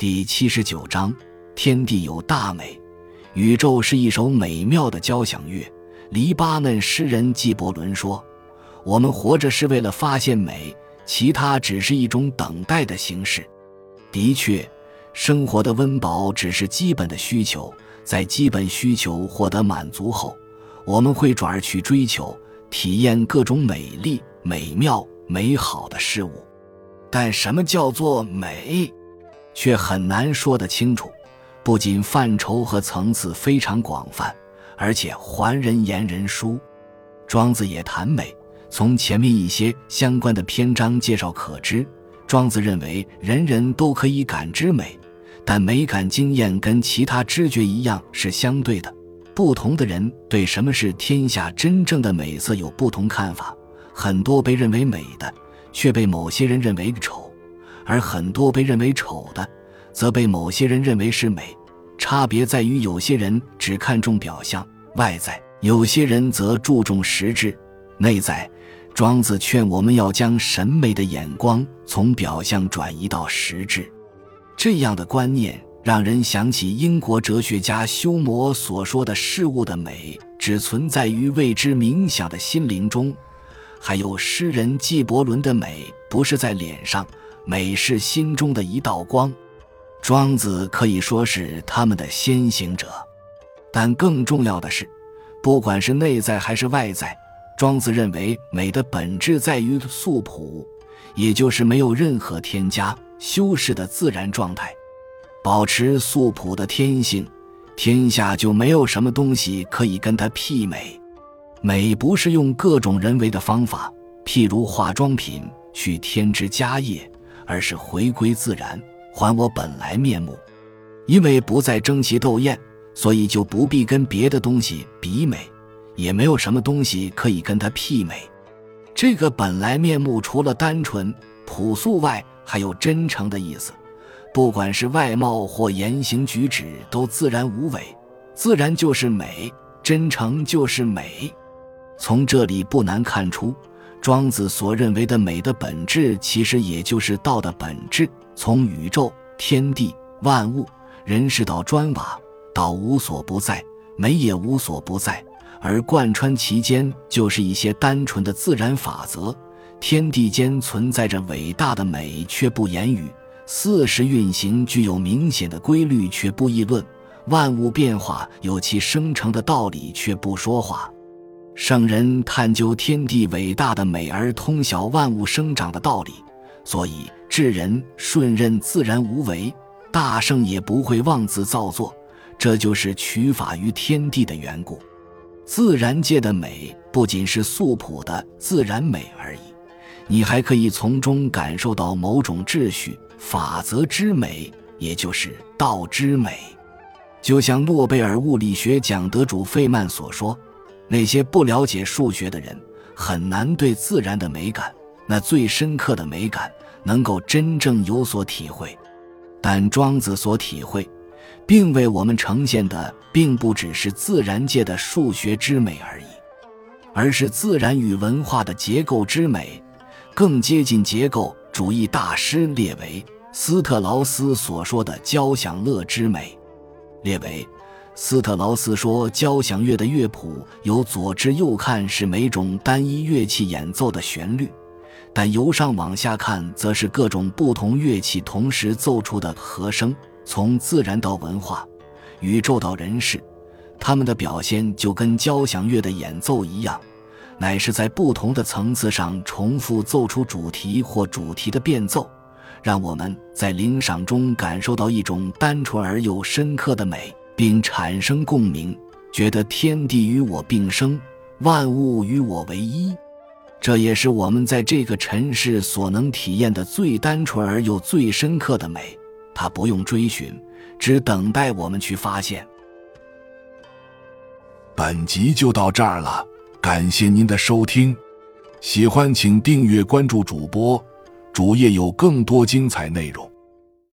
第七十九章：天地有大美，宇宙是一首美妙的交响乐。黎巴嫩诗人纪伯伦说：“我们活着是为了发现美，其他只是一种等待的形式。”的确，生活的温饱只是基本的需求，在基本需求获得满足后，我们会转而去追求、体验各种美丽、美妙、美好的事物。但什么叫做美，却很难说得清楚。不仅范畴和层次非常广泛，而且还人言人殊。庄子也谈美，从前面一些相关的篇章介绍可知，庄子认为人人都可以感知美，但美感经验跟其他知觉一样是相对的。不同的人对什么是天下真正的美色有不同看法，很多被认为美的。却被某些人认为丑，而很多被认为丑的，则被某些人认为是美。差别在于，有些人只看重表象外在，有些人则注重实质内在。庄子劝我们要将审美的眼光从表象转移到实质，这样的观念让人想起英国哲学家休谟所说的事物的美，只存在于未知冥想的心灵中。还有诗人纪伯伦的美，不是在脸上，美是心中的一道光。庄子可以说是他们的先行者，但更重要的是，不管是内在还是外在，庄子认为美的本质在于素朴，也就是没有任何添加修饰的自然状态。保持素朴的天性，天下就没有什么东西可以跟它媲美。美不是用各种人为的方法，譬如化妆品去添枝加叶，而是回归自然，还我本来面目。因为不再争奇斗艳，所以就不必跟别的东西比美，也没有什么东西可以跟它媲美。这个本来面目，除了单纯朴素外，还有真诚的意思。不管是外貌或言行举止，都自然无伪，自然就是美，真诚就是美。从这里不难看出，庄子所认为的美的本质，其实也就是道的本质。从宇宙、天地、万物、人世到砖瓦，道无所不在，美也无所不在，而贯穿其间，就是一些单纯的自然法则。天地间存在着伟大的美，却不言语；四时运行具有明显的规律，却不议论；万物变化有其生成的道理，却不说话。圣人探究天地伟大的美，而通晓万物生长的道理，所以智人顺任自然无为，大圣也不会妄自造作。这就是取法于天地的缘故。自然界的美不仅是素朴的自然美而已，你还可以从中感受到某种秩序法则之美，也就是道之美。就像诺贝尔物理学奖得主费曼所说。那些不了解数学的人很难对自然的美感，那最深刻的美感能够真正有所体会。但庄子所体会，并为我们呈现的，并不只是自然界的数学之美而已，而是自然与文化的结构之美，更接近结构主义大师列维斯特劳斯所说的交响乐之美。列维。斯特劳斯说：“交响乐的乐谱由左至右看是每种单一乐器演奏的旋律，但由上往下看，则是各种不同乐器同时奏出的和声。从自然到文化，宇宙到人世，他们的表现就跟交响乐的演奏一样，乃是在不同的层次上重复奏出主题或主题的变奏，让我们在领赏中感受到一种单纯而又深刻的美。”并产生共鸣，觉得天地与我并生，万物与我为一，这也是我们在这个尘世所能体验的最单纯而又最深刻的美。它不用追寻，只等待我们去发现。本集就到这儿了，感谢您的收听，喜欢请订阅关注主播，主页有更多精彩内容。